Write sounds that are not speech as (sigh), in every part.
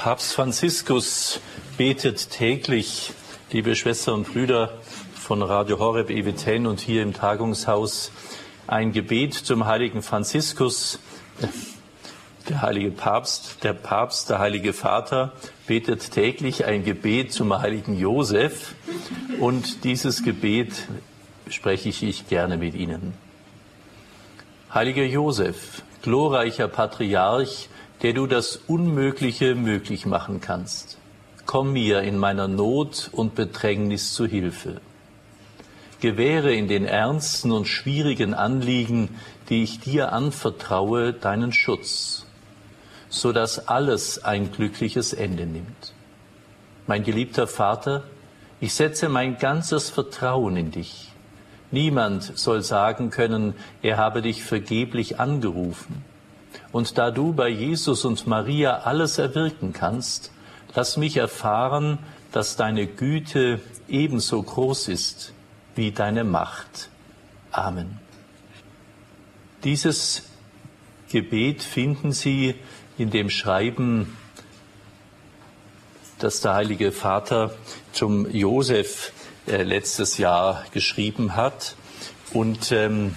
Papst Franziskus betet täglich, liebe Schwestern und Brüder von Radio Horeb EWTN und hier im Tagungshaus, ein Gebet zum heiligen Franziskus. Der heilige Papst, der Papst, der heilige Vater betet täglich ein Gebet zum heiligen Josef und dieses Gebet spreche ich gerne mit Ihnen. Heiliger Josef, glorreicher Patriarch, der du das Unmögliche möglich machen kannst. Komm mir in meiner Not und Bedrängnis zu Hilfe. Gewähre in den ernsten und schwierigen Anliegen, die ich dir anvertraue, deinen Schutz, so dass alles ein glückliches Ende nimmt. Mein geliebter Vater, ich setze mein ganzes Vertrauen in dich. Niemand soll sagen können, er habe dich vergeblich angerufen. Und da du bei Jesus und Maria alles erwirken kannst, lass mich erfahren, dass deine Güte ebenso groß ist wie deine Macht. Amen. Dieses Gebet finden Sie in dem Schreiben, das der Heilige Vater zum Josef äh, letztes Jahr geschrieben hat. Und ähm,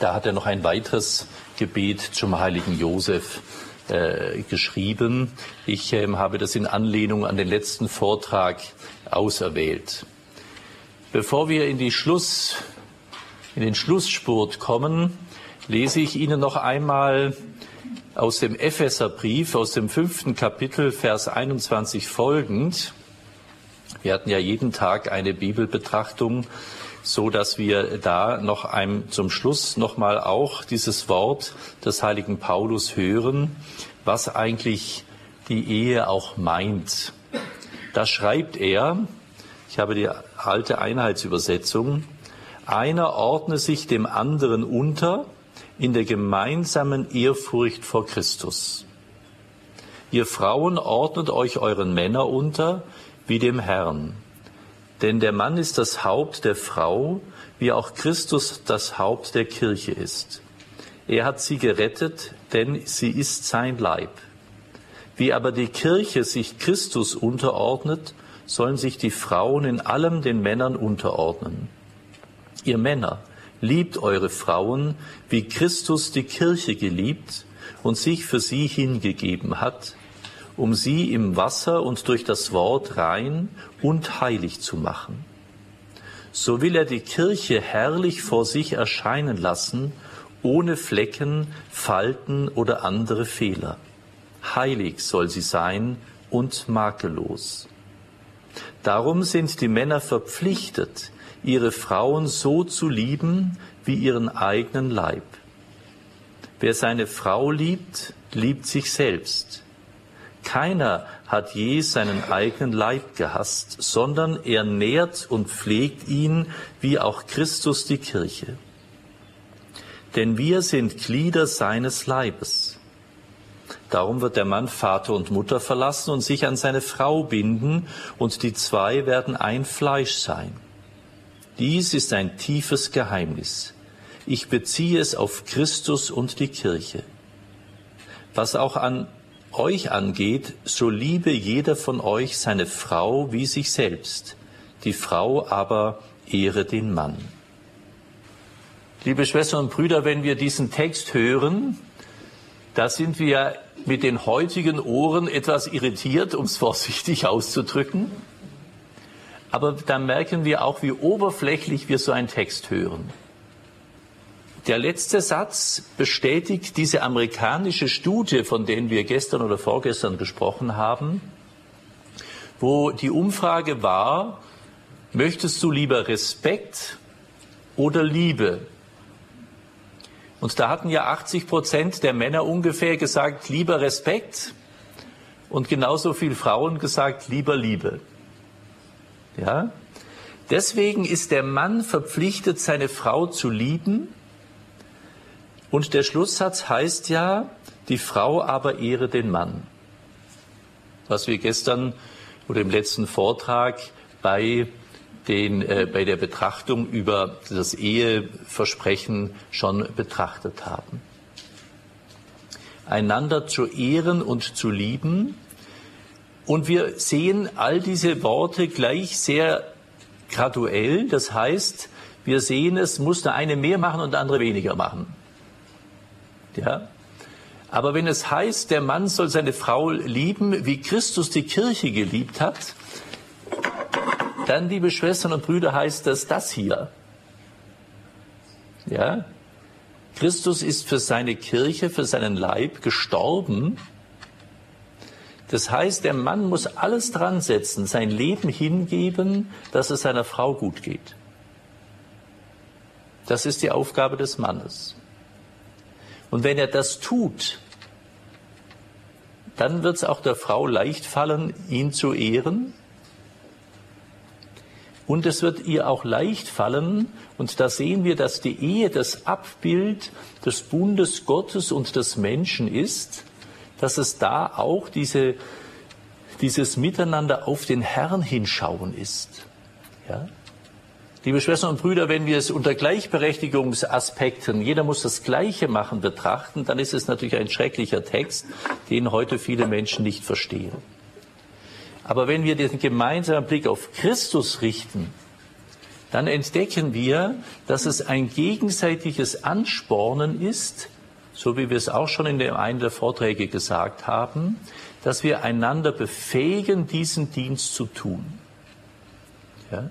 da hat er noch ein weiteres Gebet zum heiligen Josef äh, geschrieben. Ich äh, habe das in Anlehnung an den letzten Vortrag auserwählt. Bevor wir in die Schluss, in den Schlussspurt kommen, lese ich Ihnen noch einmal aus dem Epheserbrief, aus dem fünften Kapitel, Vers 21 folgend. Wir hatten ja jeden Tag eine Bibelbetrachtung so dass wir da noch einem, zum Schluss nochmal auch dieses Wort des heiligen Paulus hören, was eigentlich die Ehe auch meint. Da schreibt er, ich habe die alte Einheitsübersetzung, einer ordne sich dem anderen unter in der gemeinsamen Ehrfurcht vor Christus. Ihr Frauen ordnet euch euren Männer unter wie dem Herrn. Denn der Mann ist das Haupt der Frau, wie auch Christus das Haupt der Kirche ist. Er hat sie gerettet, denn sie ist sein Leib. Wie aber die Kirche sich Christus unterordnet, sollen sich die Frauen in allem den Männern unterordnen. Ihr Männer, liebt eure Frauen, wie Christus die Kirche geliebt und sich für sie hingegeben hat, um sie im Wasser und durch das Wort rein und heilig zu machen. So will er die Kirche herrlich vor sich erscheinen lassen, ohne Flecken, Falten oder andere Fehler. Heilig soll sie sein und makellos. Darum sind die Männer verpflichtet, ihre Frauen so zu lieben wie ihren eigenen Leib. Wer seine Frau liebt, liebt sich selbst. Keiner hat je seinen eigenen Leib gehasst, sondern er nährt und pflegt ihn, wie auch Christus die Kirche. Denn wir sind Glieder seines Leibes. Darum wird der Mann Vater und Mutter verlassen und sich an seine Frau binden, und die zwei werden ein Fleisch sein. Dies ist ein tiefes Geheimnis. Ich beziehe es auf Christus und die Kirche. Was auch an euch angeht, so liebe jeder von euch seine Frau wie sich selbst, die Frau aber ehre den Mann. Liebe Schwestern und Brüder, wenn wir diesen Text hören, da sind wir mit den heutigen Ohren etwas irritiert, um es (laughs) vorsichtig auszudrücken. Aber dann merken wir auch, wie oberflächlich wir so einen Text hören. Der letzte Satz bestätigt diese amerikanische Studie, von der wir gestern oder vorgestern gesprochen haben, wo die Umfrage war, möchtest du lieber Respekt oder Liebe? Und da hatten ja 80 Prozent der Männer ungefähr gesagt, lieber Respekt und genauso viel Frauen gesagt, lieber Liebe. Ja? Deswegen ist der Mann verpflichtet, seine Frau zu lieben und der Schlusssatz heißt ja, die Frau aber ehre den Mann. Was wir gestern oder im letzten Vortrag bei, den, äh, bei der Betrachtung über das Eheversprechen schon betrachtet haben. Einander zu ehren und zu lieben Und wir sehen all diese Worte gleich sehr graduell. Das heißt, wir sehen, es muss der eine mehr machen und der andere weniger machen. Ja? Aber wenn es heißt, der Mann soll seine Frau lieben, wie Christus die Kirche geliebt hat, dann, liebe Schwestern und Brüder, heißt das das hier. Ja? Christus ist für seine Kirche, für seinen Leib gestorben. Das heißt, der Mann muss alles dran setzen, sein Leben hingeben, dass es seiner Frau gut geht. Das ist die Aufgabe des Mannes. Und wenn er das tut, dann wird es auch der Frau leicht fallen, ihn zu ehren. Und es wird ihr auch leicht fallen, und da sehen wir, dass die Ehe das Abbild des Bundes Gottes und des Menschen ist, dass es da auch diese, dieses Miteinander auf den Herrn hinschauen ist. Ja? Liebe Schwestern und Brüder, wenn wir es unter Gleichberechtigungsaspekten, jeder muss das Gleiche machen, betrachten, dann ist es natürlich ein schrecklicher Text, den heute viele Menschen nicht verstehen. Aber wenn wir den gemeinsamen Blick auf Christus richten, dann entdecken wir, dass es ein gegenseitiges Anspornen ist, so wie wir es auch schon in einem der Vorträge gesagt haben, dass wir einander befähigen, diesen Dienst zu tun. Ja?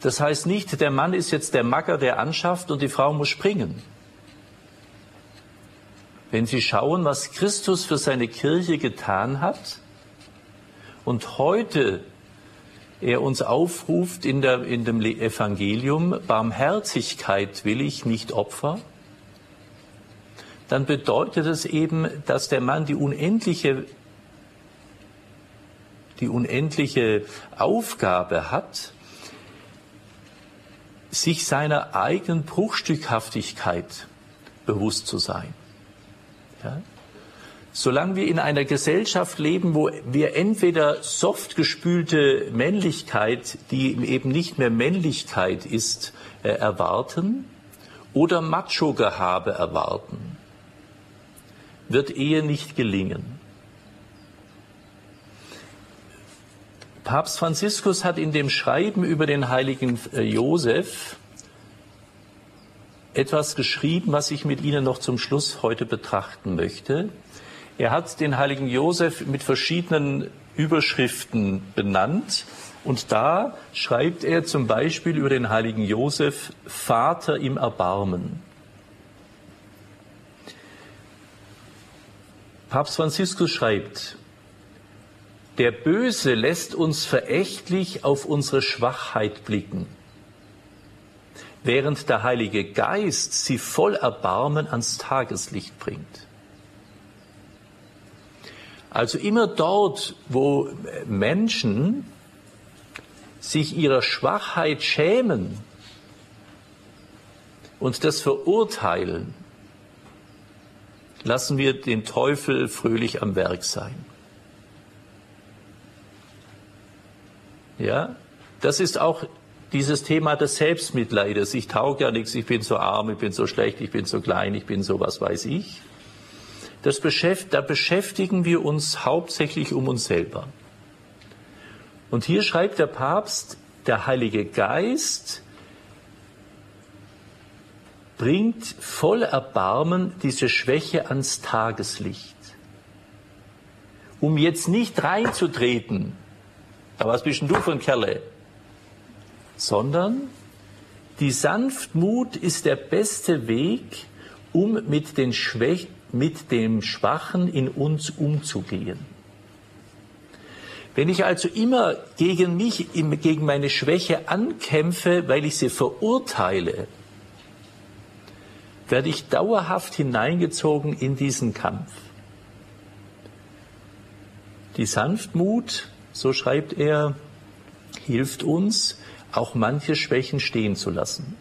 Das heißt nicht, der Mann ist jetzt der Macker, der anschafft und die Frau muss springen. Wenn Sie schauen, was Christus für seine Kirche getan hat und heute er uns aufruft in, der, in dem Evangelium, Barmherzigkeit will ich, nicht Opfer, dann bedeutet es eben, dass der Mann die unendliche, die unendliche Aufgabe hat, sich seiner eigenen Bruchstückhaftigkeit bewusst zu sein. Ja? Solange wir in einer Gesellschaft leben, wo wir entweder soft gespülte Männlichkeit, die eben nicht mehr Männlichkeit ist, äh, erwarten, oder Macho-Gehabe erwarten, wird Ehe nicht gelingen. Papst Franziskus hat in dem Schreiben über den heiligen äh, Josef etwas geschrieben, was ich mit Ihnen noch zum Schluss heute betrachten möchte. Er hat den heiligen Josef mit verschiedenen Überschriften benannt. Und da schreibt er zum Beispiel über den heiligen Josef Vater im Erbarmen. Papst Franziskus schreibt, der Böse lässt uns verächtlich auf unsere Schwachheit blicken, während der Heilige Geist sie voll Erbarmen ans Tageslicht bringt. Also immer dort, wo Menschen sich ihrer Schwachheit schämen und das verurteilen, lassen wir den Teufel fröhlich am Werk sein. Ja, das ist auch dieses Thema des Selbstmitleides. Ich tauge ja nichts, ich bin so arm, ich bin so schlecht, ich bin so klein, ich bin so was weiß ich. Das beschäft, da beschäftigen wir uns hauptsächlich um uns selber. Und hier schreibt der Papst, der Heilige Geist bringt voll Erbarmen diese Schwäche ans Tageslicht. Um jetzt nicht reinzutreten aber was bist denn du für ein Kerle? Sondern die Sanftmut ist der beste Weg, um mit, den Schwäch mit dem Schwachen in uns umzugehen. Wenn ich also immer gegen mich, gegen meine Schwäche ankämpfe, weil ich sie verurteile, werde ich dauerhaft hineingezogen in diesen Kampf. Die Sanftmut so schreibt er, hilft uns, auch manche Schwächen stehen zu lassen.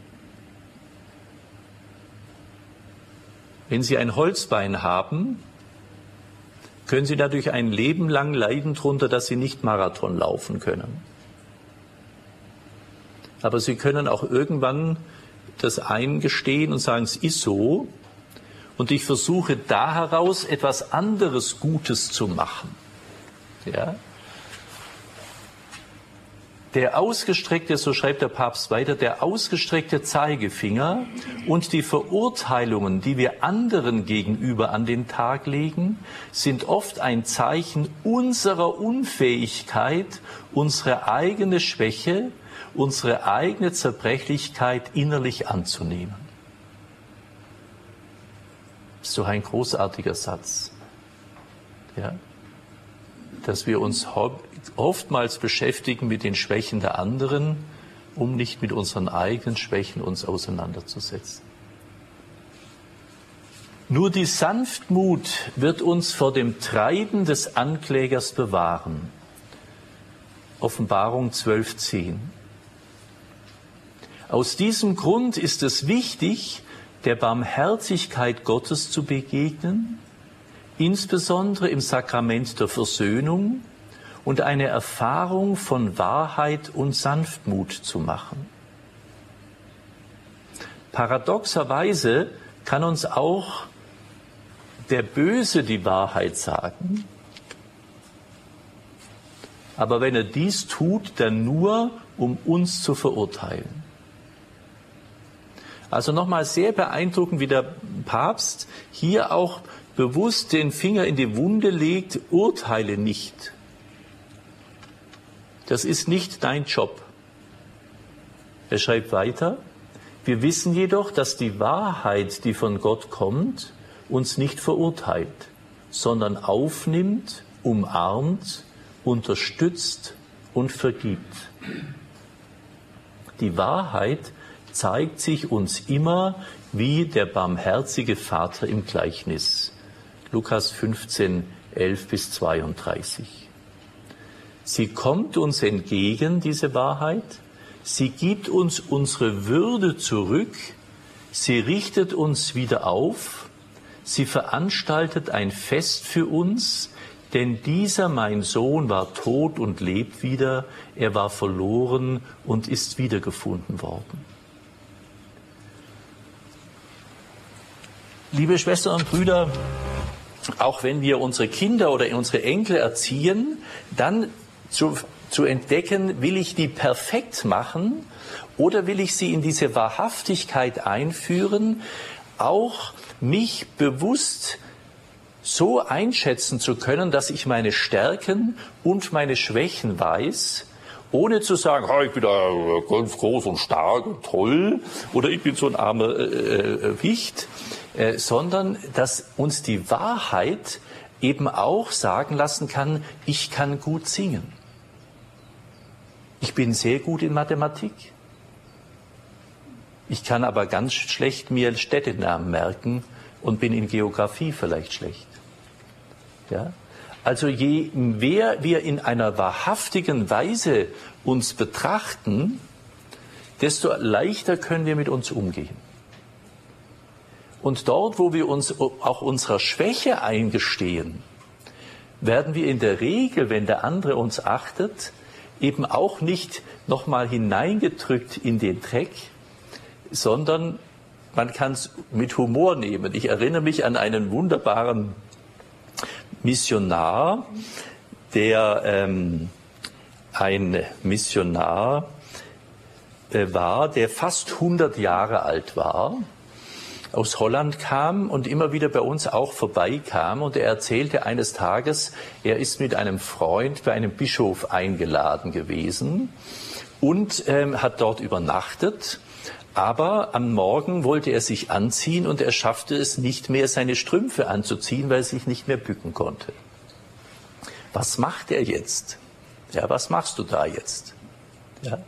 Wenn Sie ein Holzbein haben, können Sie dadurch ein Leben lang leiden darunter, dass Sie nicht Marathon laufen können. Aber Sie können auch irgendwann das eingestehen und sagen, es ist so. Und ich versuche da heraus etwas anderes Gutes zu machen. Ja? Der ausgestreckte, so schreibt der Papst weiter, der ausgestreckte Zeigefinger und die Verurteilungen, die wir anderen gegenüber an den Tag legen, sind oft ein Zeichen unserer Unfähigkeit, unsere eigene Schwäche, unsere eigene Zerbrechlichkeit innerlich anzunehmen. Das ist doch ein großartiger Satz. Ja? Dass wir uns oftmals beschäftigen mit den Schwächen der anderen, um nicht mit unseren eigenen Schwächen uns auseinanderzusetzen. Nur die Sanftmut wird uns vor dem Treiben des Anklägers bewahren. Offenbarung 12.10. Aus diesem Grund ist es wichtig, der Barmherzigkeit Gottes zu begegnen, insbesondere im Sakrament der Versöhnung und eine Erfahrung von Wahrheit und Sanftmut zu machen. Paradoxerweise kann uns auch der Böse die Wahrheit sagen, aber wenn er dies tut, dann nur, um uns zu verurteilen. Also nochmal sehr beeindruckend, wie der Papst hier auch bewusst den Finger in die Wunde legt, urteile nicht. Das ist nicht dein Job. Er schreibt weiter, wir wissen jedoch, dass die Wahrheit, die von Gott kommt, uns nicht verurteilt, sondern aufnimmt, umarmt, unterstützt und vergibt. Die Wahrheit zeigt sich uns immer wie der barmherzige Vater im Gleichnis. Lukas 15, 11 bis 32. Sie kommt uns entgegen, diese Wahrheit. Sie gibt uns unsere Würde zurück. Sie richtet uns wieder auf. Sie veranstaltet ein Fest für uns, denn dieser mein Sohn war tot und lebt wieder, er war verloren und ist wiedergefunden worden. Liebe Schwestern und Brüder, auch wenn wir unsere Kinder oder unsere Enkel erziehen, dann zu, zu entdecken, will ich die perfekt machen oder will ich sie in diese Wahrhaftigkeit einführen, auch mich bewusst so einschätzen zu können, dass ich meine Stärken und meine Schwächen weiß, ohne zu sagen, ich bin da ganz groß und stark und toll oder ich bin so ein armer äh, äh, Wicht, äh, sondern dass uns die Wahrheit eben auch sagen lassen kann, ich kann gut singen. Ich bin sehr gut in Mathematik. Ich kann aber ganz schlecht mir Städtenamen merken und bin in Geografie vielleicht schlecht. Ja? Also je mehr wir in einer wahrhaftigen Weise uns betrachten, desto leichter können wir mit uns umgehen. Und dort, wo wir uns auch unserer Schwäche eingestehen, werden wir in der Regel, wenn der andere uns achtet, eben auch nicht nochmal hineingedrückt in den Dreck, sondern man kann es mit Humor nehmen. Ich erinnere mich an einen wunderbaren Missionar, der ähm, ein Missionar äh, war, der fast 100 Jahre alt war aus Holland kam und immer wieder bei uns auch vorbeikam. Und er erzählte eines Tages, er ist mit einem Freund bei einem Bischof eingeladen gewesen und ähm, hat dort übernachtet. Aber am Morgen wollte er sich anziehen und er schaffte es nicht mehr, seine Strümpfe anzuziehen, weil er sich nicht mehr bücken konnte. Was macht er jetzt? Ja, was machst du da jetzt? Ja.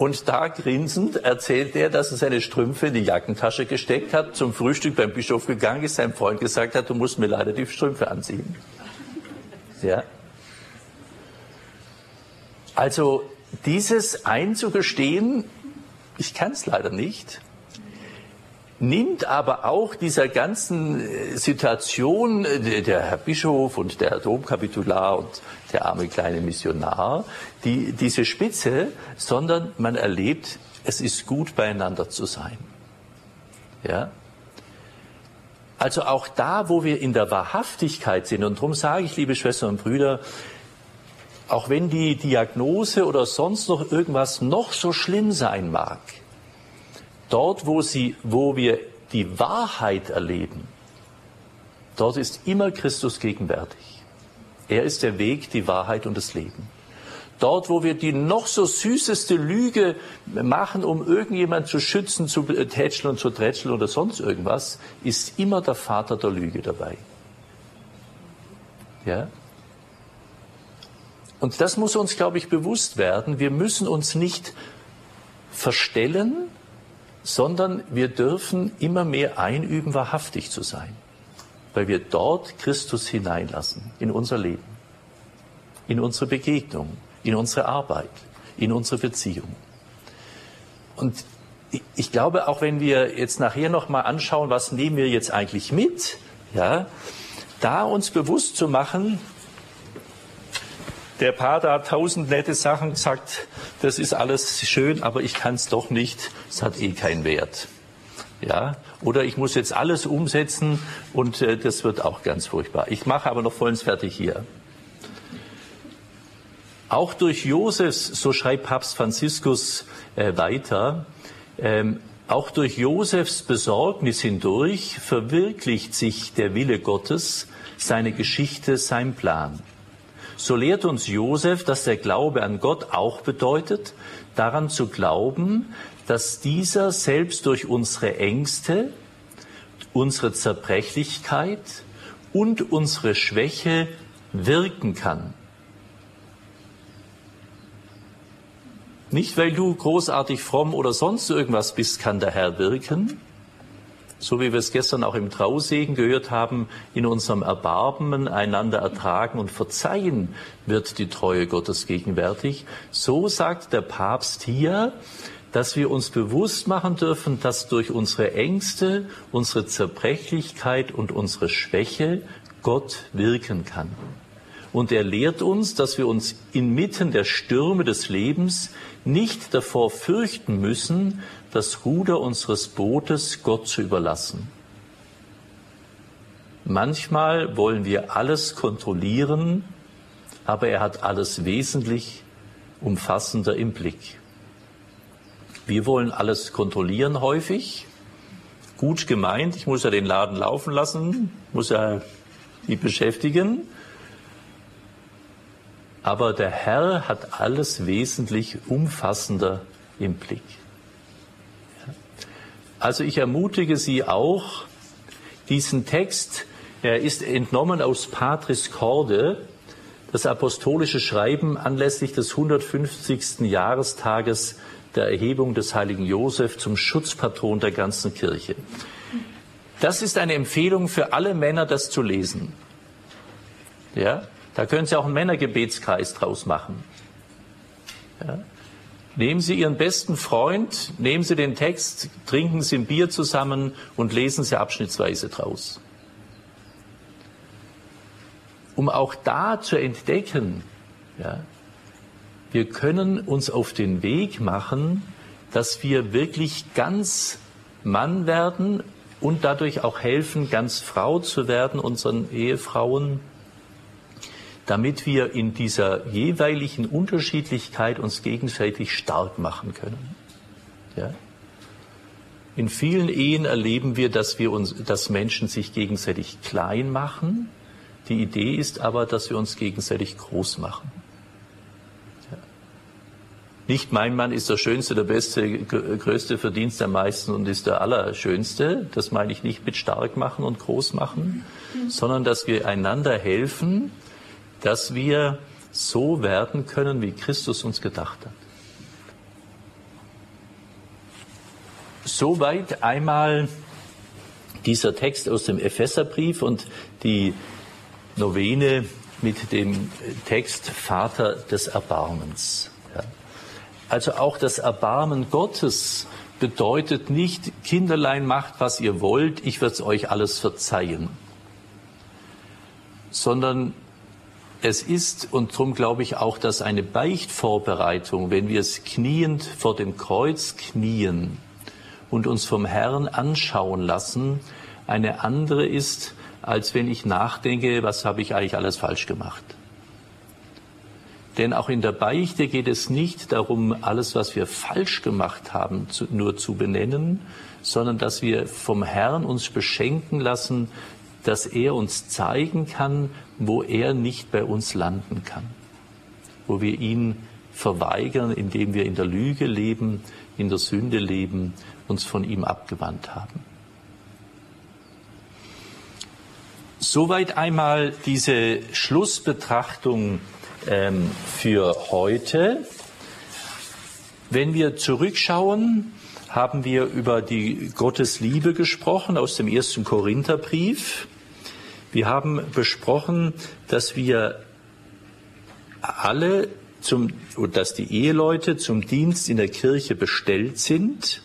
Und da grinsend erzählt er, dass er seine Strümpfe in die Jackentasche gesteckt hat, zum Frühstück beim Bischof gegangen ist, seinem Freund gesagt hat, du musst mir leider die Strümpfe anziehen. Ja. Also dieses einzugestehen, ich kann es leider nicht, nimmt aber auch dieser ganzen äh, Situation, äh, der Herr Bischof und der Domkapitular und der arme kleine Missionar, die, diese Spitze, sondern man erlebt, es ist gut beieinander zu sein. Ja? Also auch da, wo wir in der Wahrhaftigkeit sind, und darum sage ich, liebe Schwestern und Brüder, auch wenn die Diagnose oder sonst noch irgendwas noch so schlimm sein mag, dort, wo, sie, wo wir die Wahrheit erleben, dort ist immer Christus gegenwärtig. Er ist der Weg, die Wahrheit und das Leben. Dort, wo wir die noch so süßeste Lüge machen, um irgendjemand zu schützen, zu tätscheln und zu trätscheln oder sonst irgendwas, ist immer der Vater der Lüge dabei. Ja? Und das muss uns, glaube ich, bewusst werden. Wir müssen uns nicht verstellen, sondern wir dürfen immer mehr einüben, wahrhaftig zu sein, weil wir dort Christus hineinlassen in unser Leben, in unsere Begegnung, in unsere Arbeit, in unsere Beziehung. Und ich glaube, auch wenn wir jetzt nachher noch mal anschauen, was nehmen wir jetzt eigentlich mit, ja, da uns bewusst zu machen, der Pater hat tausend nette Sachen gesagt, das ist alles schön, aber ich kann es doch nicht, es hat eh keinen Wert. Ja, oder ich muss jetzt alles umsetzen und äh, das wird auch ganz furchtbar. Ich mache aber noch vollends fertig hier. Auch durch Josefs, so schreibt Papst Franziskus äh, weiter, ähm, auch durch Josefs Besorgnis hindurch verwirklicht sich der Wille Gottes, seine Geschichte, sein Plan. So lehrt uns Josef, dass der Glaube an Gott auch bedeutet, daran zu glauben, dass dieser selbst durch unsere Ängste, unsere Zerbrechlichkeit und unsere Schwäche wirken kann. Nicht, weil du großartig fromm oder sonst irgendwas bist, kann der Herr wirken, so wie wir es gestern auch im Trausegen gehört haben, in unserem Erbarmen einander ertragen und verzeihen wird die Treue Gottes gegenwärtig. So sagt der Papst hier, dass wir uns bewusst machen dürfen, dass durch unsere Ängste, unsere Zerbrechlichkeit und unsere Schwäche Gott wirken kann. Und er lehrt uns, dass wir uns inmitten der Stürme des Lebens nicht davor fürchten müssen, das Ruder unseres Bootes Gott zu überlassen. Manchmal wollen wir alles kontrollieren, aber er hat alles wesentlich umfassender im Blick. Wir wollen alles kontrollieren häufig, gut gemeint, ich muss ja den Laden laufen lassen, muss ja die beschäftigen, aber der Herr hat alles wesentlich umfassender im Blick. Also ich ermutige Sie auch, diesen Text, er ist entnommen aus Patris Corde, das apostolische Schreiben anlässlich des 150. Jahrestages der Erhebung des heiligen Josef zum Schutzpatron der ganzen Kirche. Das ist eine Empfehlung für alle Männer, das zu lesen. Ja, da können Sie auch einen Männergebetskreis draus machen. Ja. Nehmen Sie Ihren besten Freund, nehmen Sie den Text, trinken Sie ein Bier zusammen und lesen Sie abschnittsweise draus. Um auch da zu entdecken, ja, wir können uns auf den Weg machen, dass wir wirklich ganz Mann werden und dadurch auch helfen, ganz Frau zu werden, unseren Ehefrauen damit wir in dieser jeweiligen Unterschiedlichkeit uns gegenseitig stark machen können. Ja? In vielen Ehen erleben wir, dass wir uns, dass Menschen sich gegenseitig klein machen. Die Idee ist aber, dass wir uns gegenseitig groß machen. Ja. Nicht mein Mann ist der Schönste, der Beste, größte Verdienst der meisten und ist der Allerschönste. Das meine ich nicht mit stark machen und groß machen, sondern dass wir einander helfen, dass wir so werden können, wie Christus uns gedacht hat. Soweit einmal dieser Text aus dem Epheserbrief und die Novene mit dem Text Vater des Erbarmens. Also auch das Erbarmen Gottes bedeutet nicht, Kinderlein macht, was ihr wollt, ich werde es euch alles verzeihen, sondern es ist, und darum glaube ich auch, dass eine Beichtvorbereitung, wenn wir es kniend vor dem Kreuz knien und uns vom Herrn anschauen lassen, eine andere ist, als wenn ich nachdenke, was habe ich eigentlich alles falsch gemacht. Denn auch in der Beichte geht es nicht darum, alles, was wir falsch gemacht haben, zu, nur zu benennen, sondern dass wir vom Herrn uns beschenken lassen, dass er uns zeigen kann, wo er nicht bei uns landen kann, wo wir ihn verweigern, indem wir in der Lüge leben, in der Sünde leben, uns von ihm abgewandt haben. Soweit einmal diese Schlussbetrachtung ähm, für heute. Wenn wir zurückschauen, haben wir über die Gottesliebe gesprochen aus dem ersten Korintherbrief. Wir haben besprochen, dass wir alle zum, dass die Eheleute zum Dienst in der Kirche bestellt sind,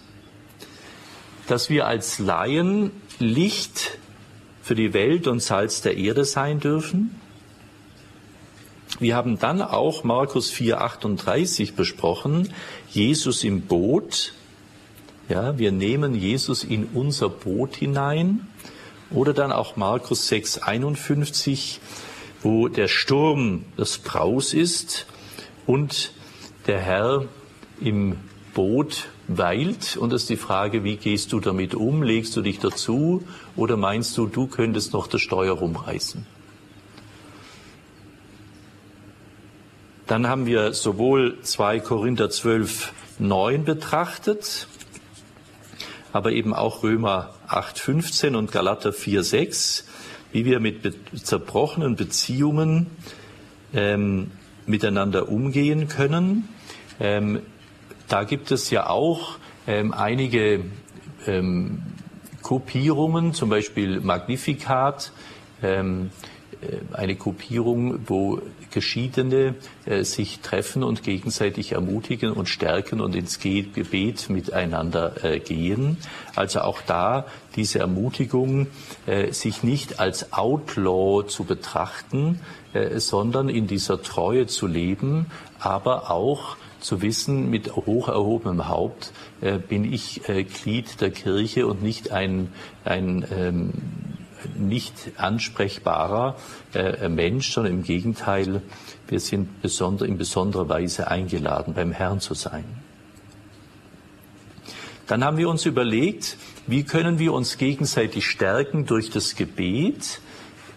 dass wir als Laien Licht für die Welt und Salz der Erde sein dürfen. Wir haben dann auch Markus 4:38 besprochen, Jesus im Boot. Ja, wir nehmen Jesus in unser Boot hinein. Oder dann auch Markus 6:51, wo der Sturm das Braus ist und der Herr im Boot weilt. Und es ist die Frage, wie gehst du damit um? Legst du dich dazu oder meinst du, du könntest noch das Steuer rumreißen? Dann haben wir sowohl 2 Korinther 12, 9 betrachtet, aber eben auch Römer 8, 15 und Galater 4, 6, wie wir mit zerbrochenen Beziehungen ähm, miteinander umgehen können. Ähm, da gibt es ja auch ähm, einige ähm, Kopierungen, zum Beispiel Magnificat, ähm, äh, eine Kopierung, wo Geschiedene äh, sich treffen und gegenseitig ermutigen und stärken und ins Gebet miteinander äh, gehen. Also auch da diese Ermutigung, äh, sich nicht als Outlaw zu betrachten, äh, sondern in dieser Treue zu leben, aber auch zu wissen, mit hoch erhobenem Haupt äh, bin ich äh, Glied der Kirche und nicht ein, ein ähm, nicht ansprechbarer äh, Mensch, sondern im Gegenteil, wir sind besonder, in besonderer Weise eingeladen, beim Herrn zu sein. Dann haben wir uns überlegt, wie können wir uns gegenseitig stärken durch das Gebet,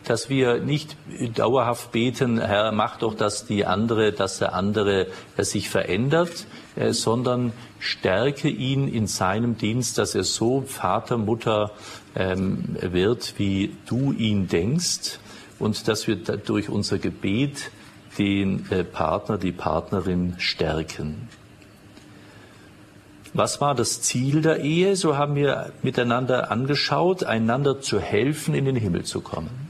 dass wir nicht dauerhaft beten, Herr, mach doch, dass die andere, dass der andere sich verändert, äh, sondern stärke ihn in seinem Dienst, dass er so Vater, Mutter ähm, wird, wie du ihn denkst und dass wir durch unser Gebet den äh, Partner, die Partnerin stärken. Was war das Ziel der Ehe? So haben wir miteinander angeschaut, einander zu helfen, in den Himmel zu kommen.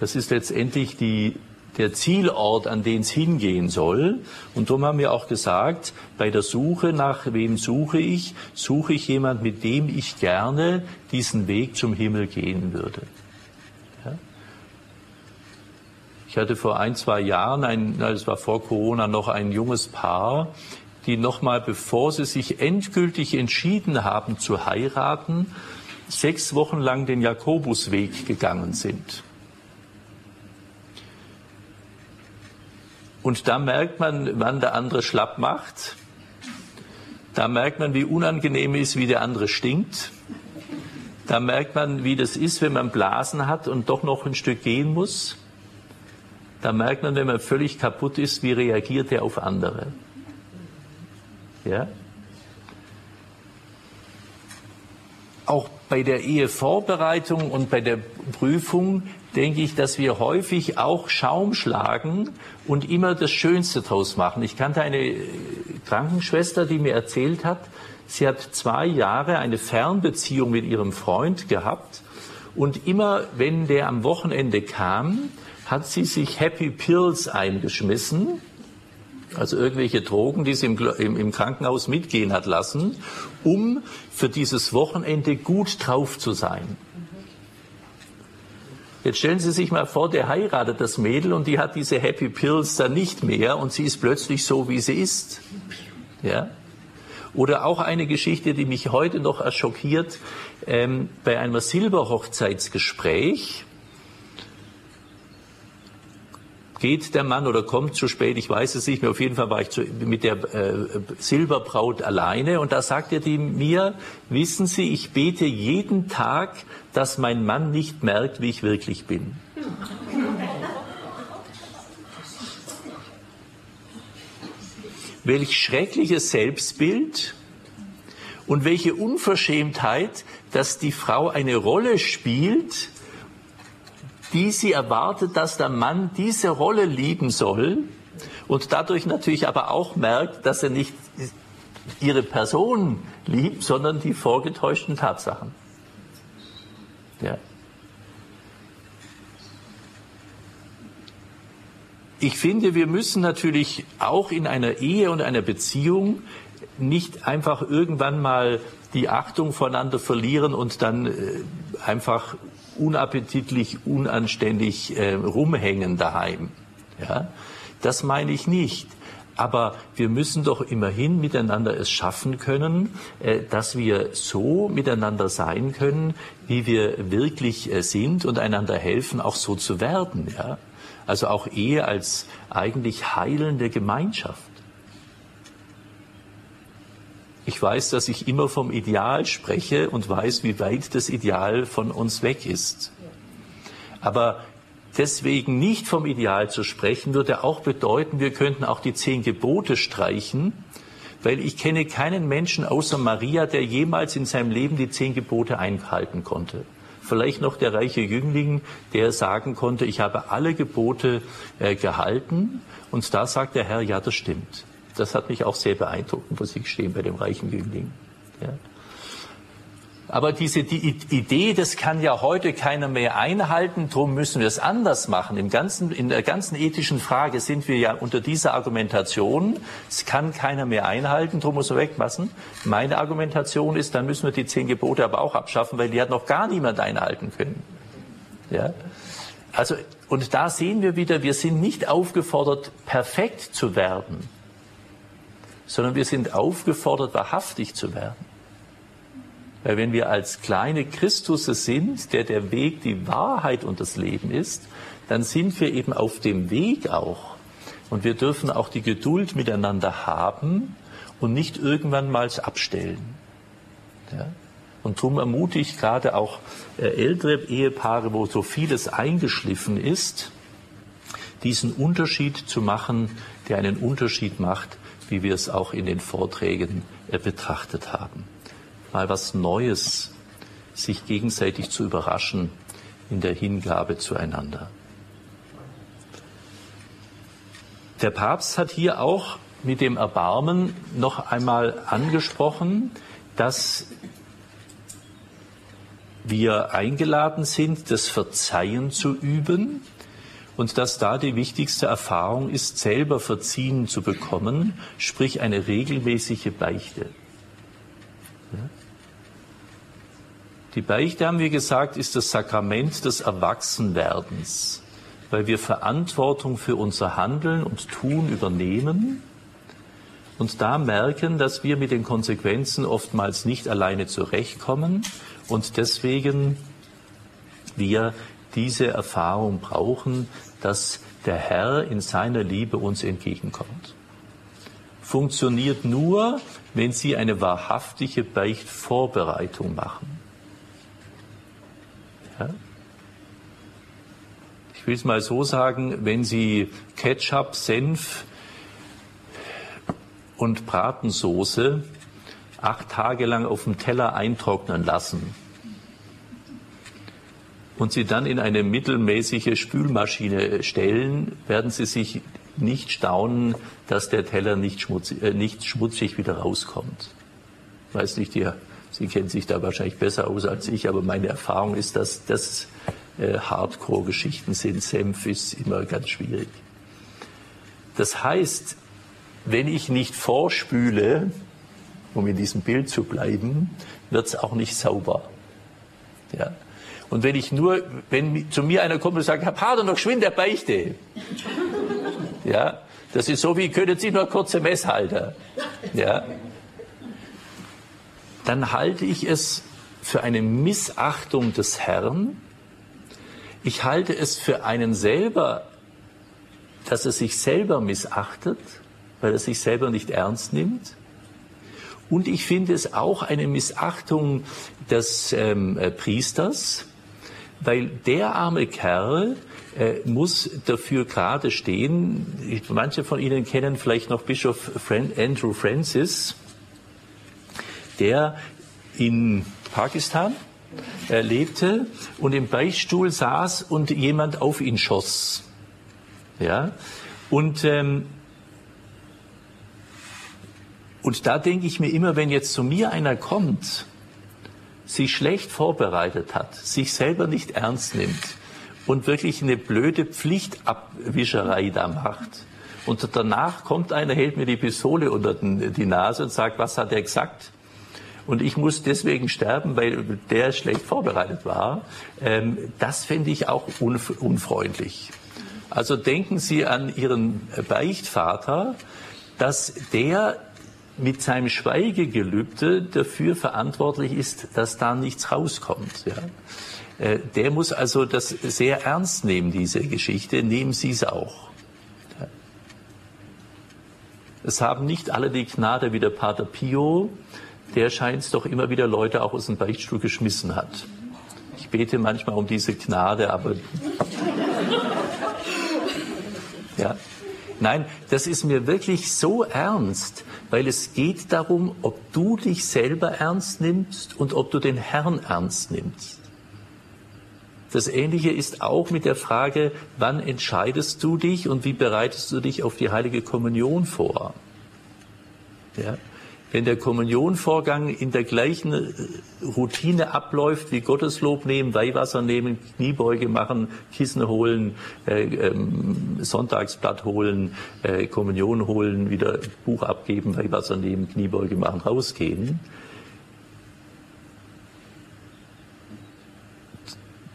Das ist letztendlich die, der Zielort, an den es hingehen soll. Und darum haben wir auch gesagt, bei der Suche nach wem suche ich, suche ich jemand, mit dem ich gerne diesen Weg zum Himmel gehen würde. Ich hatte vor ein, zwei Jahren, ein, es war vor Corona, noch ein junges Paar, die nochmal, bevor sie sich endgültig entschieden haben zu heiraten, sechs Wochen lang den Jakobusweg gegangen sind. Und da merkt man, wann der andere schlapp macht. Da merkt man, wie unangenehm ist, wie der andere stinkt. Da merkt man, wie das ist, wenn man Blasen hat und doch noch ein Stück gehen muss. Da merkt man, wenn man völlig kaputt ist, wie reagiert er auf andere. Ja? Auch bei der Ehevorbereitung und bei der Prüfung denke ich, dass wir häufig auch Schaum schlagen und immer das Schönste draus machen. Ich kannte eine Krankenschwester, die mir erzählt hat, sie hat zwei Jahre eine Fernbeziehung mit ihrem Freund gehabt und immer, wenn der am Wochenende kam, hat sie sich Happy Pills eingeschmissen, also irgendwelche Drogen, die sie im, im, im, Krankenhaus mitgehen hat lassen, um für dieses Wochenende gut drauf zu sein. Jetzt stellen Sie sich mal vor, der heiratet das Mädel und die hat diese Happy Pills dann nicht mehr und sie ist plötzlich so, wie sie ist. Ja? Oder auch eine Geschichte, die mich heute noch schockiert, ähm, bei einem Silberhochzeitsgespräch steht der Mann oder kommt zu spät, ich weiß es nicht mehr. Auf jeden Fall war ich zu, mit der äh, Silberbraut alleine und da sagte die mir, wissen Sie, ich bete jeden Tag, dass mein Mann nicht merkt, wie ich wirklich bin. (laughs) Welch schreckliches Selbstbild und welche Unverschämtheit, dass die Frau eine Rolle spielt, die sie erwartet, dass der Mann diese Rolle lieben soll und dadurch natürlich aber auch merkt, dass er nicht ihre Person liebt, sondern die vorgetäuschten Tatsachen. Ja. Ich finde, wir müssen natürlich auch in einer Ehe und einer Beziehung nicht einfach irgendwann mal die Achtung voneinander verlieren und dann äh, einfach unappetitlich, unanständig äh, rumhängen daheim. Ja? Das meine ich nicht. Aber wir müssen doch immerhin miteinander es schaffen können, äh, dass wir so miteinander sein können, wie wir wirklich äh, sind und einander helfen, auch so zu werden. Ja? Also auch Ehe als eigentlich heilende Gemeinschaft. Ich weiß, dass ich immer vom Ideal spreche und weiß, wie weit das Ideal von uns weg ist. Aber deswegen nicht vom Ideal zu sprechen, würde auch bedeuten, wir könnten auch die zehn Gebote streichen, weil ich kenne keinen Menschen außer Maria, der jemals in seinem Leben die zehn Gebote einhalten konnte. Vielleicht noch der reiche Jüngling, der sagen konnte, ich habe alle Gebote äh, gehalten. Und da sagt der Herr, ja, das stimmt das hat mich auch sehr beeindruckt, muss ich stehen, bei dem reichen Jüngling. Ja. Aber diese die Idee, das kann ja heute keiner mehr einhalten, darum müssen wir es anders machen. Im ganzen, in der ganzen ethischen Frage sind wir ja unter dieser Argumentation, es kann keiner mehr einhalten, darum muss er wegpassen. Meine Argumentation ist, dann müssen wir die zehn Gebote aber auch abschaffen, weil die hat noch gar niemand einhalten können. Ja? Also, und da sehen wir wieder, wir sind nicht aufgefordert, perfekt zu werden sondern wir sind aufgefordert, wahrhaftig zu werden. Weil wenn wir als kleine Christusse sind, der der Weg, die Wahrheit und das Leben ist, dann sind wir eben auf dem Weg auch. Und wir dürfen auch die Geduld miteinander haben und nicht irgendwann mal abstellen. Ja? Und darum ermutige ich gerade auch äh, ältere Ehepaare, wo so vieles eingeschliffen ist, diesen Unterschied zu machen, der einen Unterschied macht wie wir es auch in den Vorträgen äh, betrachtet haben. Mal was Neues, sich gegenseitig zu überraschen in der Hingabe zueinander. Der Papst hat hier auch mit dem Erbarmen noch einmal angesprochen, dass wir eingeladen sind, das Verzeihen zu üben, und dass da die wichtigste Erfahrung ist, selber verziehen zu bekommen, sprich eine regelmäßige Beichte. Die Beichte, haben wir gesagt, ist das Sakrament des Erwachsenwerdens, weil wir Verantwortung für unser Handeln und Tun übernehmen und da merken, dass wir mit den Konsequenzen oftmals nicht alleine zurechtkommen und deswegen wir diese Erfahrung brauchen, dass der Herr in seiner Liebe uns entgegenkommt. Funktioniert nur, wenn Sie eine wahrhaftige Beichtvorbereitung machen. Ja? Ich will es mal so sagen, wenn Sie Ketchup, Senf und Bratensoße acht Tage lang auf dem Teller eintrocknen lassen, und sie dann in eine mittelmäßige Spülmaschine stellen, werden sie sich nicht staunen, dass der Teller nicht schmutzig, äh, nicht schmutzig wieder rauskommt. Weiß nicht, die, Sie kennen sich da wahrscheinlich besser aus als ich, aber meine Erfahrung ist, dass das äh, Hardcore-Geschichten sind. Senf ist immer ganz schwierig. Das heißt, wenn ich nicht vorspüle, um in diesem Bild zu bleiben, wird es auch nicht sauber. Ja. Und wenn ich nur, wenn zu mir einer kommt und sagt, Herr Pater, noch geschwind der Beichte. Ja, das ist so wie, können Sie nur kurze Messhalter. Ja. Dann halte ich es für eine Missachtung des Herrn. Ich halte es für einen selber dass er sich selber missachtet, weil er sich selber nicht ernst nimmt. Und ich finde es auch eine Missachtung des ähm, äh, Priesters, weil der arme Kerl äh, muss dafür gerade stehen. Manche von Ihnen kennen vielleicht noch Bischof Andrew Francis, der in Pakistan äh, lebte und im Beichtstuhl saß und jemand auf ihn schoss. Ja, und ähm, und da denke ich mir immer, wenn jetzt zu mir einer kommt, sich schlecht vorbereitet hat, sich selber nicht ernst nimmt und wirklich eine blöde Pflichtabwischerei da macht, und danach kommt einer, hält mir die Pistole unter die Nase und sagt, was hat er gesagt? Und ich muss deswegen sterben, weil der schlecht vorbereitet war. Ähm, das fände ich auch unfreundlich. Also denken Sie an Ihren Beichtvater, dass der mit seinem Schweigegelübde dafür verantwortlich ist, dass da nichts rauskommt. Ja. Äh, der muss also das sehr ernst nehmen, diese Geschichte. Nehmen Sie es auch. Es haben nicht alle die Gnade wie der Pater Pio. Der scheint es doch immer wieder Leute auch aus dem Beichtstuhl geschmissen hat. Ich bete manchmal um diese Gnade, aber (laughs) ja. Nein, das ist mir wirklich so ernst, weil es geht darum, ob du dich selber ernst nimmst und ob du den Herrn ernst nimmst. Das Ähnliche ist auch mit der Frage, wann entscheidest du dich und wie bereitest du dich auf die heilige Kommunion vor? Ja? Wenn der Kommunionvorgang in der gleichen äh, Routine abläuft wie Gotteslob nehmen, Weihwasser nehmen, Kniebeuge machen, Kissen holen, äh, ähm, Sonntagsblatt holen, äh, Kommunion holen, wieder Buch abgeben, Weihwasser nehmen, Kniebeuge machen, rausgehen,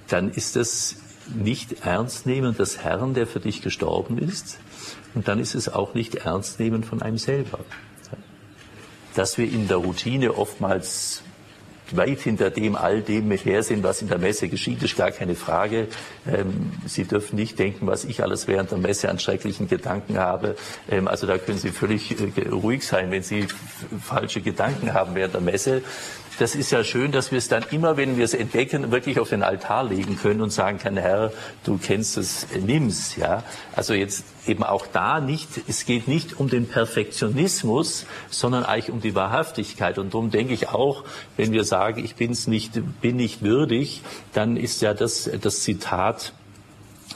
dann ist das nicht ernst nehmen des Herrn, der für dich gestorben ist. Und dann ist es auch nicht ernst nehmen von einem selber dass wir in der Routine oftmals weit hinter dem all dem her sind, was in der Messe geschieht, ist gar keine Frage. Ähm, Sie dürfen nicht denken, was ich alles während der Messe an schrecklichen Gedanken habe. Ähm, also da können Sie völlig äh, ruhig sein, wenn Sie falsche Gedanken haben während der Messe das ist ja schön, dass wir es dann immer, wenn wir es entdecken, wirklich auf den Altar legen können und sagen können, Herr, du kennst es, nimm's, ja. Also jetzt eben auch da nicht, es geht nicht um den Perfektionismus, sondern eigentlich um die Wahrhaftigkeit. Und darum denke ich auch, wenn wir sagen, ich bin's nicht, bin nicht würdig, dann ist ja das, das Zitat,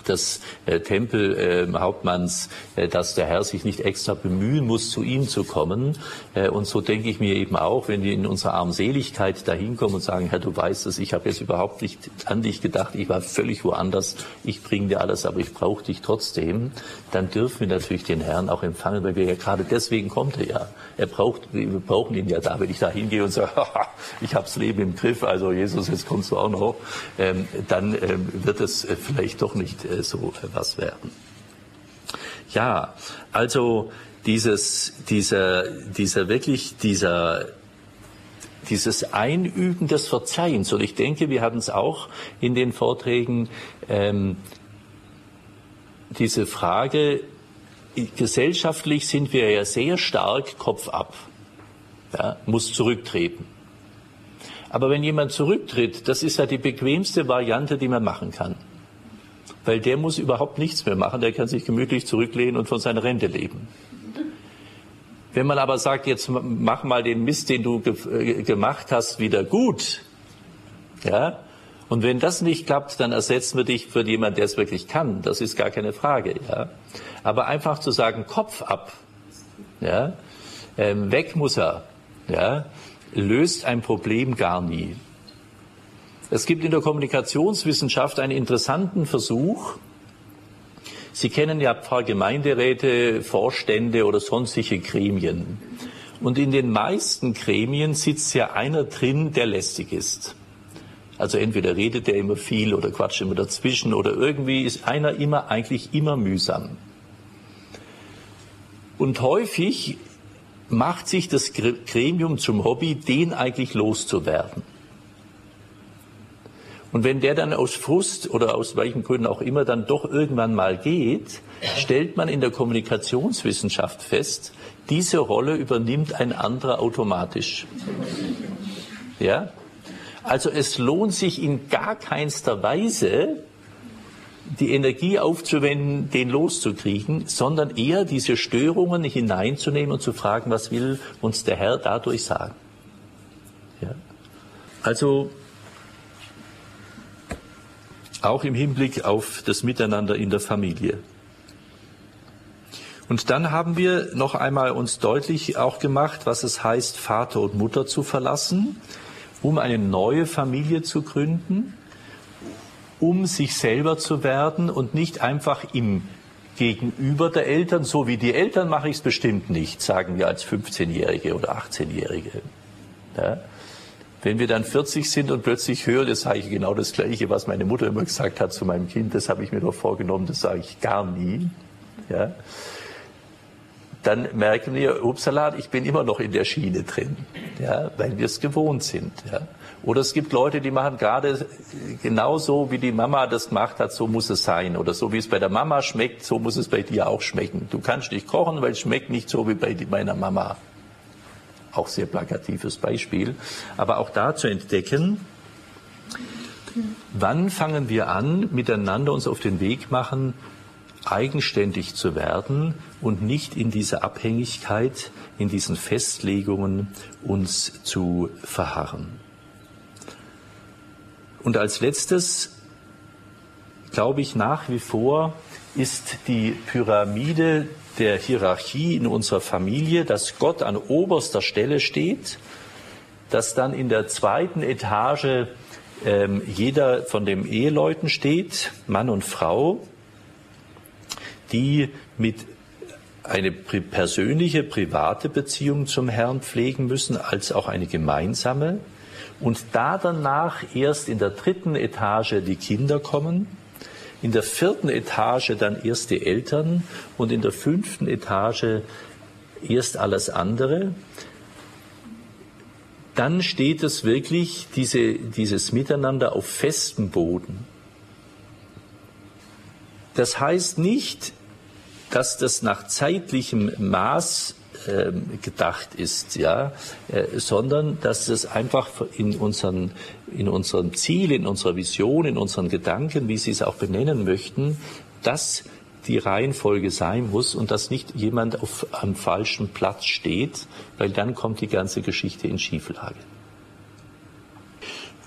des äh, Tempelhauptmanns, äh, dass der Herr sich nicht extra bemühen muss, zu ihm zu kommen. Äh, und so denke ich mir eben auch, wenn wir in unserer Armseligkeit dahin kommen und sagen, Herr, du weißt es, ich habe jetzt überhaupt nicht an dich gedacht, ich war völlig woanders, ich bringe dir alles, aber ich brauche dich trotzdem, dann dürfen wir natürlich den Herrn auch empfangen, weil wir ja gerade deswegen kommt er ja. Er braucht, wir brauchen ihn ja da, wenn ich da hingehe und sage, (laughs) ich habe das Leben im Griff, also Jesus, jetzt kommst du auch noch, ähm, dann ähm, wird es vielleicht doch nicht so was werden. Ja, also dieses, dieser, dieser wirklich, dieser, dieses Einüben des Verzeihens. Und ich denke, wir hatten es auch in den Vorträgen, ähm, diese Frage, gesellschaftlich sind wir ja sehr stark Kopf ab, ja, muss zurücktreten. Aber wenn jemand zurücktritt, das ist ja die bequemste Variante, die man machen kann weil der muss überhaupt nichts mehr machen, der kann sich gemütlich zurücklehnen und von seiner Rente leben. Wenn man aber sagt, jetzt mach mal den Mist, den du ge äh, gemacht hast, wieder gut, ja, und wenn das nicht klappt, dann ersetzen wir dich für jemanden, der es wirklich kann. Das ist gar keine Frage, ja. Aber einfach zu sagen, Kopf ab, ja, ähm, weg muss er, ja, löst ein Problem gar nie. Es gibt in der Kommunikationswissenschaft einen interessanten Versuch. Sie kennen ja Pfarrgemeinderäte, Vorstände oder sonstige Gremien. Und in den meisten Gremien sitzt ja einer drin, der lästig ist. Also entweder redet er immer viel oder quatscht immer dazwischen oder irgendwie ist einer immer eigentlich immer mühsam. Und häufig macht sich das Gremium zum Hobby, den eigentlich loszuwerden. Und wenn der dann aus Frust oder aus welchen Gründen auch immer dann doch irgendwann mal geht, stellt man in der Kommunikationswissenschaft fest, diese Rolle übernimmt ein anderer automatisch. Ja? Also es lohnt sich in gar keinster Weise, die Energie aufzuwenden, den loszukriegen, sondern eher diese Störungen hineinzunehmen und zu fragen, was will uns der Herr dadurch sagen. Ja? Also auch im Hinblick auf das Miteinander in der Familie. Und dann haben wir noch einmal uns deutlich auch gemacht, was es heißt, Vater und Mutter zu verlassen, um eine neue Familie zu gründen, um sich selber zu werden und nicht einfach im Gegenüber der Eltern, so wie die Eltern mache ich es bestimmt nicht, sagen wir als 15-Jährige oder 18-Jährige. Ja? Wenn wir dann 40 sind und plötzlich hören, das sage ich genau das Gleiche, was meine Mutter immer gesagt hat zu meinem Kind, das habe ich mir doch vorgenommen, das sage ich gar nie. Ja? Dann merken wir, upsala, ich bin immer noch in der Schiene drin, ja, weil wir es gewohnt sind. Ja? Oder es gibt Leute, die machen gerade genauso, wie die Mama das gemacht hat, so muss es sein. Oder so wie es bei der Mama schmeckt, so muss es bei dir auch schmecken. Du kannst nicht kochen, weil es schmeckt nicht so wie bei meiner Mama auch sehr plakatives Beispiel, aber auch da zu entdecken, wann fangen wir an, miteinander uns auf den Weg machen, eigenständig zu werden und nicht in dieser Abhängigkeit, in diesen Festlegungen uns zu verharren. Und als letztes glaube ich nach wie vor, ist die Pyramide der Hierarchie in unserer Familie, dass Gott an oberster Stelle steht, dass dann in der zweiten Etage ähm, jeder von den Eheleuten steht, Mann und Frau, die mit eine persönliche, private Beziehung zum Herrn pflegen müssen, als auch eine gemeinsame. Und da danach erst in der dritten Etage die Kinder kommen in der vierten Etage dann erst die Eltern und in der fünften Etage erst alles andere. Dann steht es wirklich, diese, dieses Miteinander auf festem Boden. Das heißt nicht, dass das nach zeitlichem Maß ähm, gedacht ist, ja, äh, sondern dass es einfach in unseren, in unserem Ziel, in unserer Vision, in unseren Gedanken, wie Sie es auch benennen möchten, dass die Reihenfolge sein muss und dass nicht jemand auf einem falschen Platz steht, weil dann kommt die ganze Geschichte in Schieflage.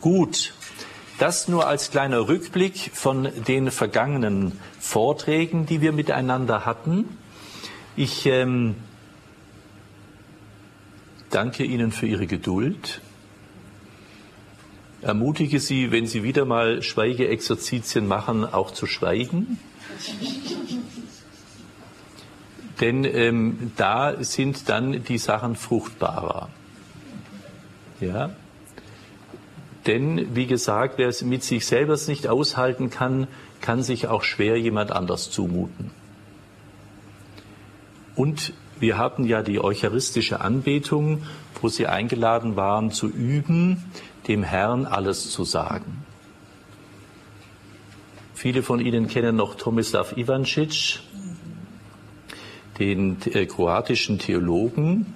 Gut, das nur als kleiner Rückblick von den vergangenen Vorträgen, die wir miteinander hatten. Ich ähm, danke Ihnen für Ihre Geduld. Ermutige Sie, wenn Sie wieder mal Schweigeexerzitien machen, auch zu schweigen. Denn ähm, da sind dann die Sachen fruchtbarer. Ja? Denn, wie gesagt, wer es mit sich selber nicht aushalten kann, kann sich auch schwer jemand anders zumuten. Und wir hatten ja die eucharistische Anbetung, wo Sie eingeladen waren zu üben, dem Herrn alles zu sagen. Viele von Ihnen kennen noch Tomislav Ivancic, den äh, kroatischen Theologen,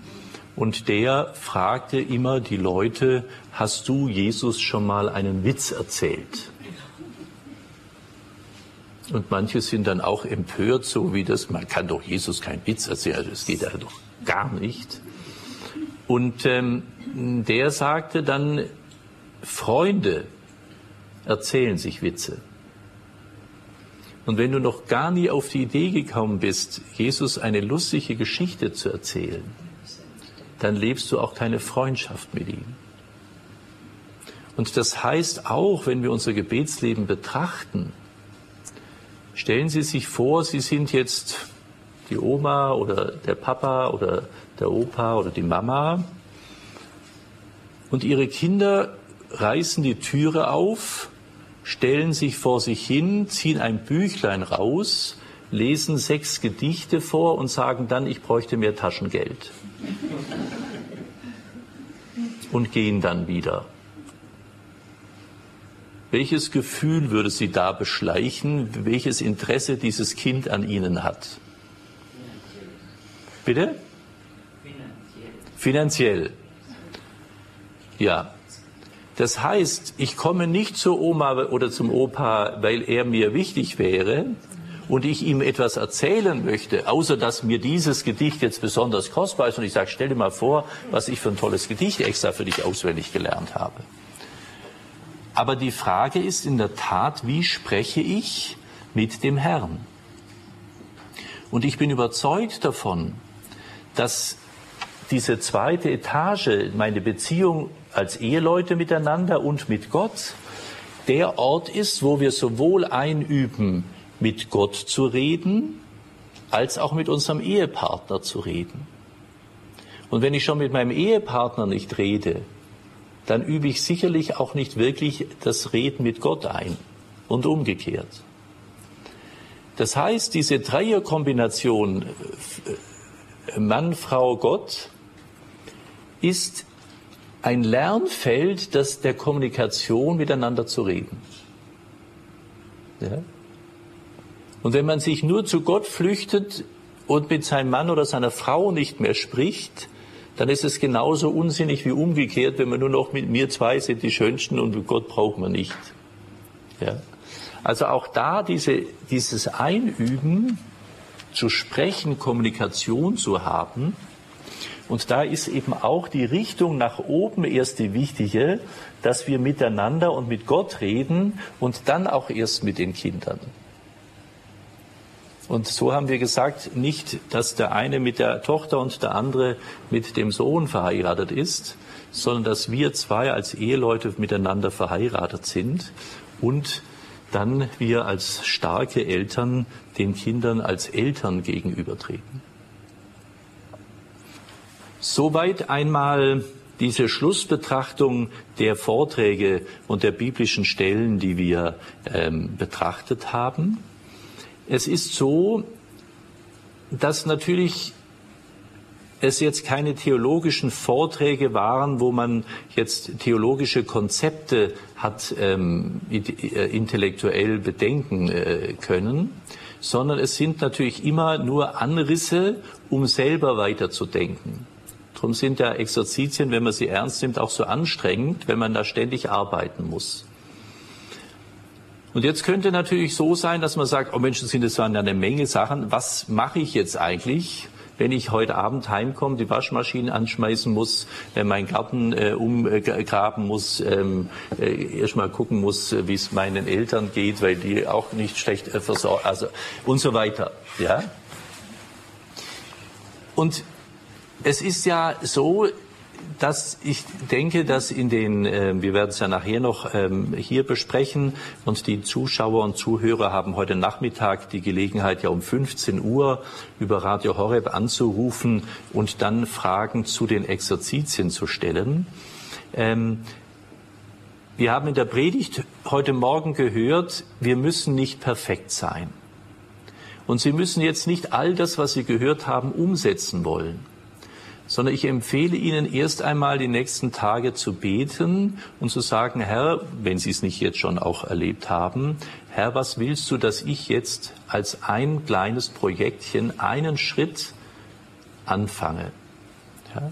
und der fragte immer die Leute, hast du Jesus schon mal einen Witz erzählt? Und manche sind dann auch empört, so wie das, man kann doch Jesus keinen Witz erzählen, das geht ja doch gar nicht. Und ähm, der sagte dann, Freunde erzählen sich Witze. Und wenn du noch gar nie auf die Idee gekommen bist, Jesus eine lustige Geschichte zu erzählen, dann lebst du auch keine Freundschaft mit ihm. Und das heißt auch, wenn wir unser Gebetsleben betrachten, Stellen Sie sich vor, Sie sind jetzt die Oma oder der Papa oder der Opa oder die Mama und Ihre Kinder reißen die Türe auf, stellen sich vor sich hin, ziehen ein Büchlein raus, lesen sechs Gedichte vor und sagen dann, ich bräuchte mehr Taschengeld. Und gehen dann wieder. welches Gefühl würde Sie da beschleichen, welches Interesse dieses Kind an Ihnen hat? Bitte? Finanziell. Ja. Das heißt, ich komme nicht zur Oma oder zum Opa, weil er mir wichtig wäre und ich ihm etwas erzählen möchte, außer dass mir dieses Gedicht jetzt besonders kostbar ist und ich sage, stell dir mal vor, was ich für ein tolles Gedicht extra für dich auswendig gelernt habe. Aber die Frage ist in der Tat, wie spreche ich mit dem Herrn? Und ich bin überzeugt davon, dass diese zweite Etage, meine Beziehung als Eheleute miteinander und mit Gott, der Ort ist, wo wir sowohl einüben, mit Gott zu reden, als auch mit unserem Ehepartner zu reden. Und wenn ich schon mit meinem Ehepartner nicht rede, dann übe ich sicherlich auch nicht wirklich das Reden mit Gott ein und umgekehrt. Das heißt, diese Dreierkombination äh, Mann, Frau, Gott ist ein Lernfeld das der Kommunikation miteinander zu reden. Ja? Und wenn man sich nur zu Gott flüchtet und mit seinem Mann oder seiner Frau nicht mehr spricht, dann ist es genauso unsinnig wie umgekehrt, wenn man nur noch mit mir zwei sind die Schönsten und mit Gott braucht man nicht. Ja. Also auch da diese, dieses Einüben, zu sprechen, Kommunikation zu haben, und da ist eben auch die Richtung nach oben erst die wichtige, dass wir miteinander und mit Gott reden und dann auch erst mit den Kindern. Und so haben wir gesagt, nicht, dass der eine mit der Tochter und der andere mit dem Sohn verheiratet ist, sondern dass wir zwei als Eheleute miteinander verheiratet sind und dann wir als starke Eltern den Kindern als Eltern gegenübertreten. Soweit einmal diese Schlussbetrachtung der Vorträge und der biblischen Stellen, die wir ähm, betrachtet haben. Es ist so, dass natürlich es jetzt keine theologischen Vorträge waren, wo man jetzt theologische Konzepte hat ähm, äh, intellektuell bedenken äh, können, sondern es sind natürlich immer nur Anrisse, um selber weiterzudenken. Darum sind ja Exerzitien, wenn man sie ernst nimmt, auch so anstrengend, wenn man da ständig arbeiten muss. Und jetzt könnte natürlich so sein, dass man sagt, oh Mensch, das sind jetzt eine Menge Sachen. Was mache ich jetzt eigentlich? wenn ich heute Abend heimkomme, die Waschmaschine anschmeißen muss, äh, meinen Garten äh, umgraben muss, ähm, äh, erstmal gucken muss, wie es meinen Eltern geht, weil die auch nicht schlecht äh, versorgt, also und so weiter, ja. Und es ist ja so, dass ich denke, dass in den, äh, wir werden es ja nachher noch ähm, hier besprechen und die Zuschauer und Zuhörer haben heute Nachmittag die Gelegenheit, ja um 15 Uhr über Radio Horeb anzurufen und dann Fragen zu den Exerzitien zu stellen. Ähm, wir haben in der Predigt heute Morgen gehört, wir müssen nicht perfekt sein. Und Sie müssen jetzt nicht all das, was Sie gehört haben, umsetzen wollen sondern ich empfehle Ihnen erst einmal die nächsten Tage zu beten und zu sagen, Herr, wenn Sie es nicht jetzt schon auch erlebt haben, Herr, was willst du, dass ich jetzt als ein kleines Projektchen einen Schritt anfange? Ja?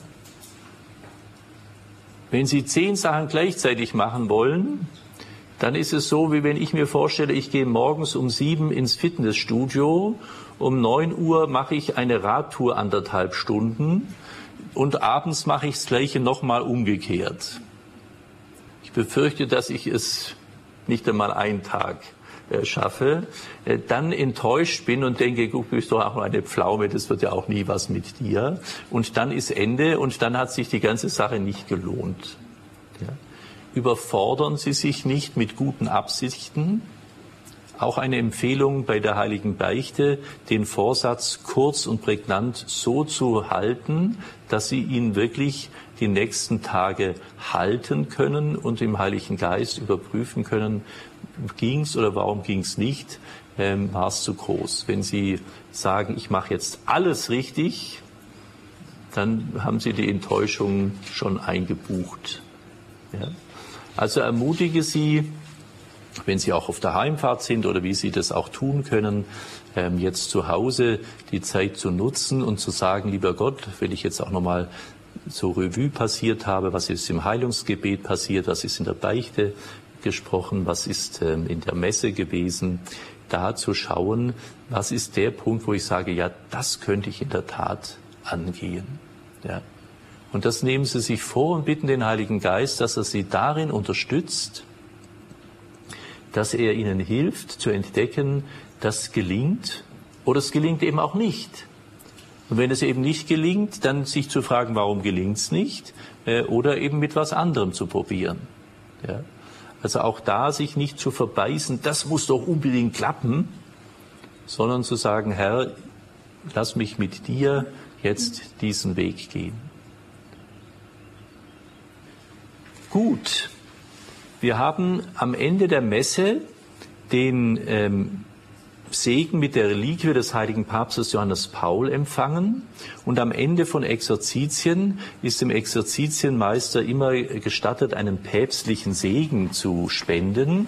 Wenn Sie zehn Sachen gleichzeitig machen wollen, dann ist es so, wie wenn ich mir vorstelle, ich gehe morgens um sieben ins Fitnessstudio, um neun Uhr mache ich eine Radtour anderthalb Stunden und abends mache ich das Gleiche nochmal umgekehrt. Ich befürchte, dass ich es nicht einmal einen Tag äh, schaffe, äh, dann enttäuscht bin und denke, du bist doch auch eine Pflaume, das wird ja auch nie was mit dir. Und dann ist Ende und dann hat sich die ganze Sache nicht gelohnt. Ja. Überfordern Sie sich nicht mit guten Absichten, auch eine Empfehlung bei der heiligen Beichte, den Vorsatz kurz und prägnant so zu halten, dass Sie ihn wirklich die nächsten Tage halten können und im Heiligen Geist überprüfen können, ging's oder warum ging's nicht, ähm, war es zu groß. Wenn Sie sagen, ich mache jetzt alles richtig, dann haben Sie die Enttäuschung schon eingebucht. Ja? Also ermutige Sie, wenn Sie auch auf der Heimfahrt sind oder wie Sie das auch tun können, ähm, jetzt zu Hause die Zeit zu nutzen und zu sagen, lieber Gott, wenn ich jetzt auch nochmal so Revue passiert habe, was ist im Heilungsgebet passiert, was ist in der Beichte gesprochen, was ist ähm, in der Messe gewesen, da zu schauen, was ist der Punkt, wo ich sage, ja, das könnte ich in der Tat angehen. Ja. Und das nehmen Sie sich vor und bitten den Heiligen Geist, dass er Sie darin unterstützt, dass er Ihnen hilft zu entdecken, das gelingt oder es gelingt eben auch nicht. Und wenn es eben nicht gelingt, dann sich zu fragen, warum gelingt es nicht, äh, oder eben mit was anderem zu probieren. Ja. Also auch da sich nicht zu verbeißen, das muss doch unbedingt klappen, sondern zu sagen, Herr, lass mich mit dir jetzt diesen Weg gehen. Gut, wir haben am Ende der Messe den ähm, Segen mit der Reliquie des heiligen Papstes Johannes Paul empfangen. Und am Ende von Exerzitien ist dem Exerzitienmeister immer gestattet, einen päpstlichen Segen zu spenden,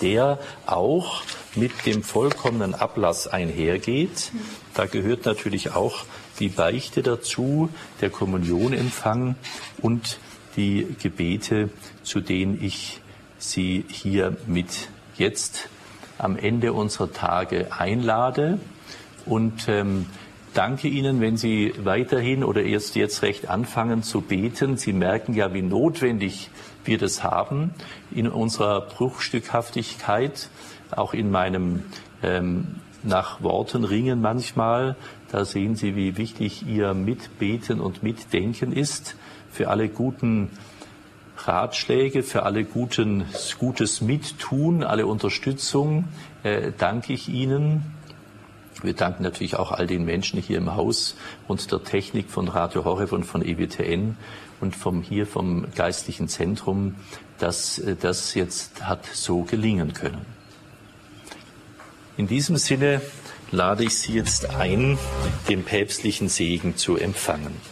der auch mit dem vollkommenen Ablass einhergeht. Da gehört natürlich auch die Beichte dazu, der Kommunionempfang und die Gebete, zu denen ich Sie hier mit jetzt am Ende unserer Tage einlade und ähm, danke Ihnen, wenn Sie weiterhin oder erst jetzt recht anfangen zu beten. Sie merken ja, wie notwendig wir das haben in unserer Bruchstückhaftigkeit, auch in meinem ähm, nach Worten ringen manchmal. Da sehen Sie, wie wichtig Ihr Mitbeten und Mitdenken ist für alle guten Ratschläge, für alle guten, gutes Mittun, alle Unterstützung äh, danke ich Ihnen. Wir danken natürlich auch all den Menschen hier im Haus und der Technik von Radio Horeb und von EWTN und vom hier vom geistlichen Zentrum, dass äh, das jetzt hat so gelingen können. In diesem Sinne lade ich Sie jetzt ein, den päpstlichen Segen zu empfangen.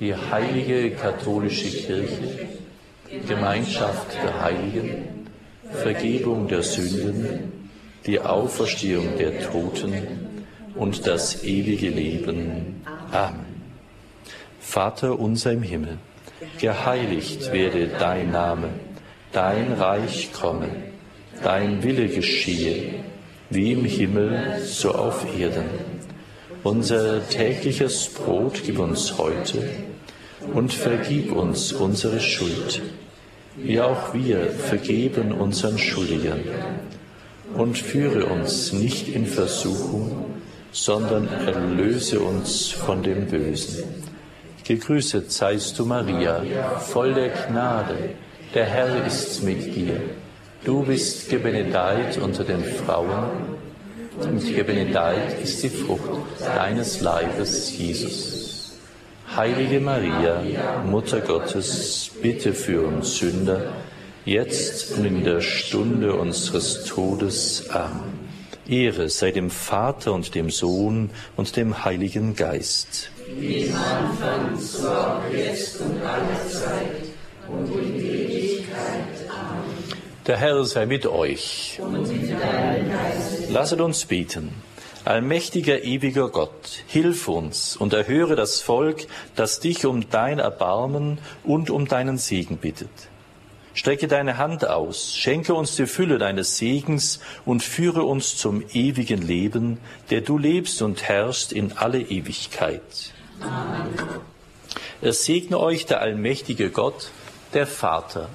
die heilige katholische Kirche, Gemeinschaft der Heiligen, Vergebung der Sünden, die Auferstehung der Toten und das ewige Leben. Amen. Vater unser im Himmel, geheiligt werde dein Name, dein Reich komme, dein Wille geschehe, wie im Himmel, so auf Erden. Unser tägliches Brot gib uns heute und vergib uns unsere Schuld, wie auch wir vergeben unseren Schuldigern. Und führe uns nicht in Versuchung, sondern erlöse uns von dem Bösen. Gegrüßet seist du, Maria, voll der Gnade, der Herr ist mit dir. Du bist gebenedeit unter den Frauen und gebenedeit ist die Frucht deines Leibes, Jesus. Heilige Maria, Mutter Gottes, bitte für uns Sünder, jetzt und in der Stunde unseres Todes. Amen. Ehre sei dem Vater und dem Sohn und dem Heiligen Geist. Wie im Anfang, so auch jetzt und alle Zeit und in Ewigkeit. Der Herr sei mit euch. Lasset uns beten. Allmächtiger, ewiger Gott, hilf uns und erhöre das Volk, das dich um dein Erbarmen und um deinen Segen bittet. Strecke deine Hand aus, schenke uns die Fülle deines Segens und führe uns zum ewigen Leben, der du lebst und herrschst in alle Ewigkeit. Amen. Es segne euch der allmächtige Gott, der Vater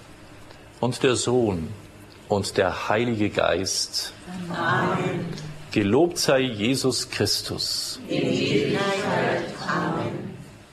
und der Sohn und der Heilige Geist. Amen. Gelobt sei Jesus Christus. In Ewigkeit.